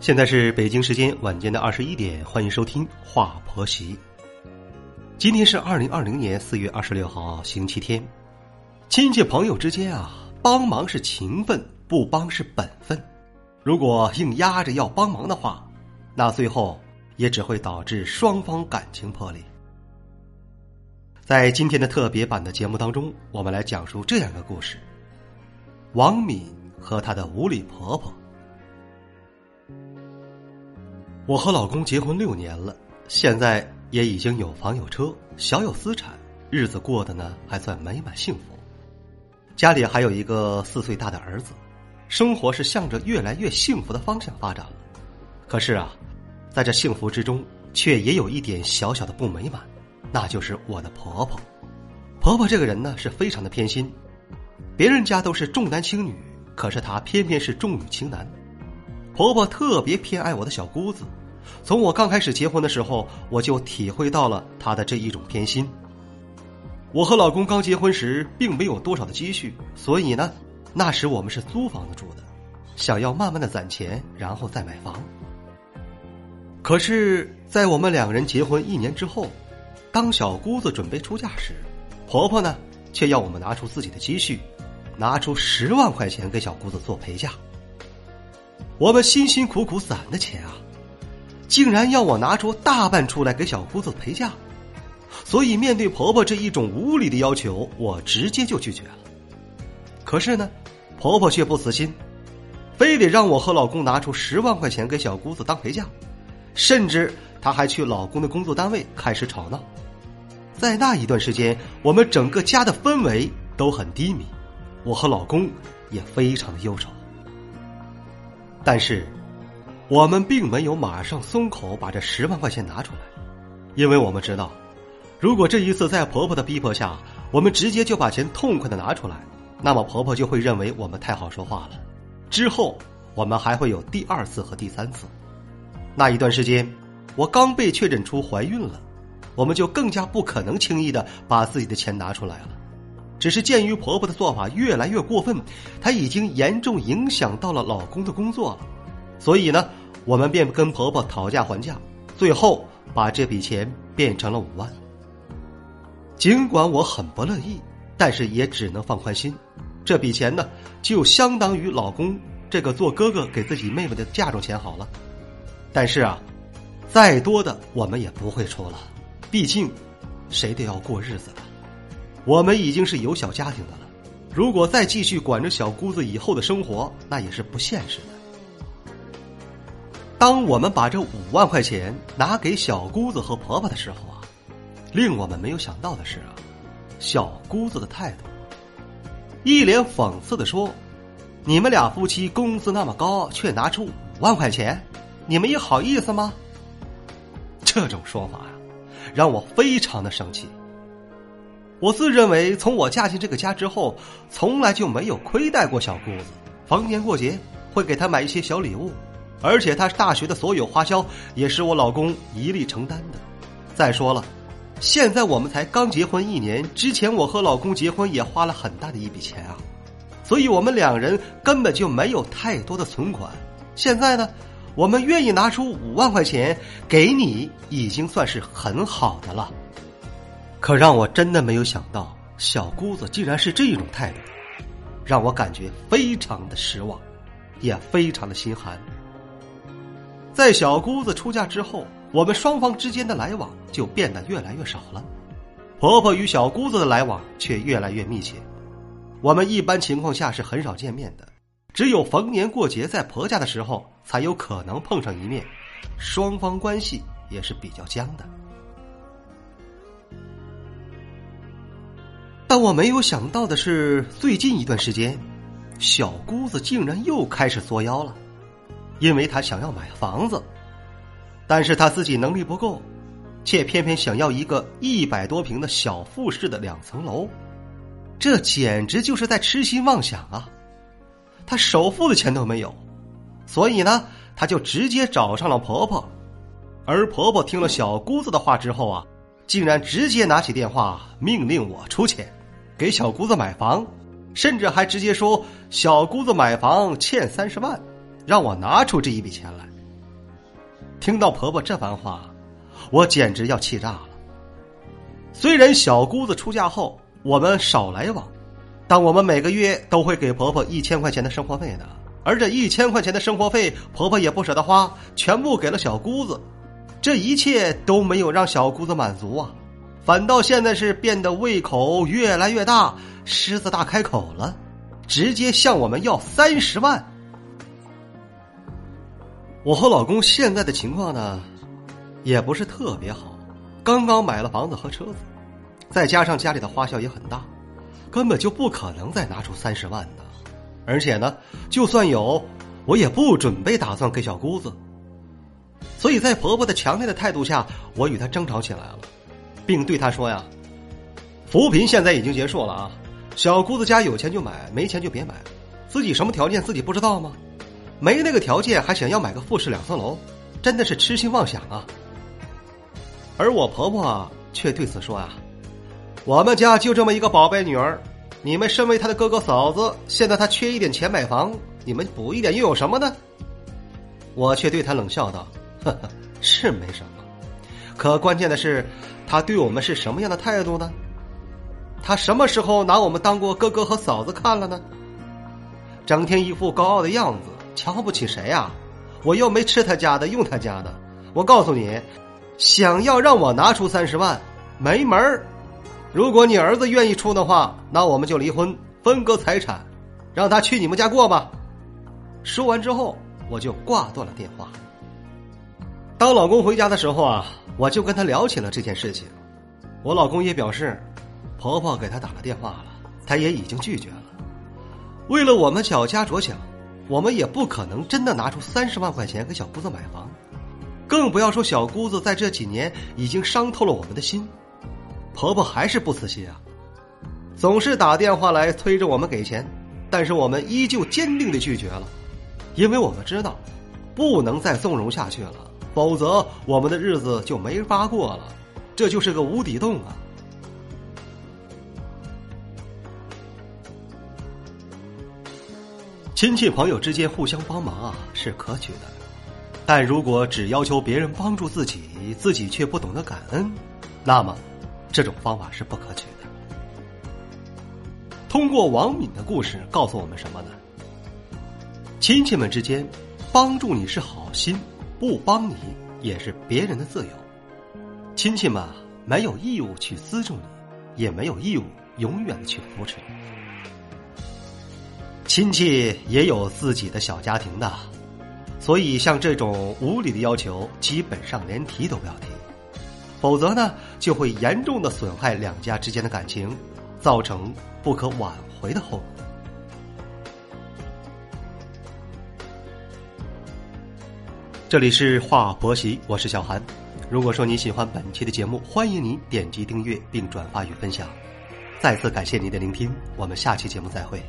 现在是北京时间晚间的二十一点，欢迎收听《话婆媳》。今天是二零二零年四月二十六号，星期天。亲戚朋友之间啊，帮忙是情分，不帮是本分。如果硬压着要帮忙的话，那最后也只会导致双方感情破裂。在今天的特别版的节目当中，我们来讲述这样一个故事：王敏和她的无理婆婆。我和老公结婚六年了，现在也已经有房有车，小有资产，日子过得呢还算美满幸福。家里还有一个四岁大的儿子，生活是向着越来越幸福的方向发展了。可是啊，在这幸福之中，却也有一点小小的不美满，那就是我的婆婆。婆婆这个人呢是非常的偏心，别人家都是重男轻女，可是她偏偏是重女轻男。婆婆特别偏爱我的小姑子。从我刚开始结婚的时候，我就体会到了她的这一种偏心。我和老公刚结婚时，并没有多少的积蓄，所以呢，那时我们是租房子住的，想要慢慢的攒钱，然后再买房。可是，在我们两个人结婚一年之后，当小姑子准备出嫁时，婆婆呢，却要我们拿出自己的积蓄，拿出十万块钱给小姑子做陪嫁。我们辛辛苦苦攒的钱啊！竟然要我拿出大半出来给小姑子陪嫁，所以面对婆婆这一种无理的要求，我直接就拒绝了。可是呢，婆婆却不死心，非得让我和老公拿出十万块钱给小姑子当陪嫁，甚至她还去老公的工作单位开始吵闹。在那一段时间，我们整个家的氛围都很低迷，我和老公也非常的忧愁。但是。我们并没有马上松口把这十万块钱拿出来，因为我们知道，如果这一次在婆婆的逼迫下，我们直接就把钱痛快的拿出来，那么婆婆就会认为我们太好说话了。之后我们还会有第二次和第三次。那一段时间，我刚被确诊出怀孕了，我们就更加不可能轻易的把自己的钱拿出来了。只是鉴于婆婆的做法越来越过分，她已经严重影响到了老公的工作了，所以呢。我们便跟婆婆讨价还价，最后把这笔钱变成了五万。尽管我很不乐意，但是也只能放宽心。这笔钱呢，就相当于老公这个做哥哥给自己妹妹的嫁妆钱好了。但是啊，再多的我们也不会出了，毕竟谁都要过日子的。我们已经是有小家庭的了，如果再继续管着小姑子以后的生活，那也是不现实的。当我们把这五万块钱拿给小姑子和婆婆的时候啊，令我们没有想到的是啊，小姑子的态度，一脸讽刺的说：“你们俩夫妻工资那么高，却拿出五万块钱，你们也好意思吗？”这种说法呀，让我非常的生气。我自认为从我嫁进这个家之后，从来就没有亏待过小姑子，逢年过节会给她买一些小礼物。而且她大学的所有花销也是我老公一力承担的。再说了，现在我们才刚结婚一年，之前我和老公结婚也花了很大的一笔钱啊，所以我们两人根本就没有太多的存款。现在呢，我们愿意拿出五万块钱给你，已经算是很好的了。可让我真的没有想到，小姑子竟然是这种态度，让我感觉非常的失望，也非常的心寒。在小姑子出嫁之后，我们双方之间的来往就变得越来越少了。婆婆与小姑子的来往却越来越密切。我们一般情况下是很少见面的，只有逢年过节在婆家的时候才有可能碰上一面，双方关系也是比较僵的。但我没有想到的是，最近一段时间，小姑子竟然又开始作妖了。因为她想要买房子，但是她自己能力不够，却偏偏想要一个一百多平的小复式的两层楼，这简直就是在痴心妄想啊！他首付的钱都没有，所以呢，他就直接找上了婆婆，而婆婆听了小姑子的话之后啊，竟然直接拿起电话命令我出钱给小姑子买房，甚至还直接说小姑子买房欠三十万。让我拿出这一笔钱来，听到婆婆这番话，我简直要气炸了。虽然小姑子出嫁后我们少来往，但我们每个月都会给婆婆一千块钱的生活费的。而这一千块钱的生活费，婆婆也不舍得花，全部给了小姑子。这一切都没有让小姑子满足啊，反倒现在是变得胃口越来越大，狮子大开口了，直接向我们要三十万。我和老公现在的情况呢，也不是特别好，刚刚买了房子和车子，再加上家里的花销也很大，根本就不可能再拿出三十万的。而且呢，就算有，我也不准备打算给小姑子。所以在婆婆的强烈的态度下，我与她争吵起来了，并对他说：“呀，扶贫现在已经结束了啊，小姑子家有钱就买，没钱就别买。自己什么条件自己不知道吗？没那个条件还想要买个复式两层楼，真的是痴心妄想啊！”而我婆婆却对此说：“啊，我们家就这么一个宝贝女儿。”你们身为她的哥哥嫂子，现在她缺一点钱买房，你们补一点又有什么呢？我却对她冷笑道：“呵呵，是没什么，可关键的是，他对我们是什么样的态度呢？他什么时候拿我们当过哥哥和嫂子看了呢？整天一副高傲的样子，瞧不起谁呀？我又没吃他家的，用他家的。我告诉你，想要让我拿出三十万，没门儿。”如果你儿子愿意出的话，那我们就离婚，分割财产，让他去你们家过吧。说完之后，我就挂断了电话。当老公回家的时候啊，我就跟他聊起了这件事情。我老公也表示，婆婆给他打了电话了，他也已经拒绝了。为了我们小家着想，我们也不可能真的拿出三十万块钱给小姑子买房，更不要说小姑子在这几年已经伤透了我们的心。婆婆还是不死心啊，总是打电话来催着我们给钱，但是我们依旧坚定的拒绝了，因为我们知道，不能再纵容下去了，否则我们的日子就没法过了，这就是个无底洞啊！亲戚朋友之间互相帮忙啊是可取的，但如果只要求别人帮助自己，自己却不懂得感恩，那么。这种方法是不可取的。通过王敏的故事告诉我们什么呢？亲戚们之间帮助你是好心，不帮你也是别人的自由。亲戚们没有义务去资助你，也没有义务永远的去扶持你。亲戚也有自己的小家庭的，所以像这种无理的要求，基本上连提都不要提。否则呢，就会严重的损害两家之间的感情，造成不可挽回的后果。这里是华婆媳，我是小韩。如果说你喜欢本期的节目，欢迎您点击订阅并转发与分享。再次感谢您的聆听，我们下期节目再会。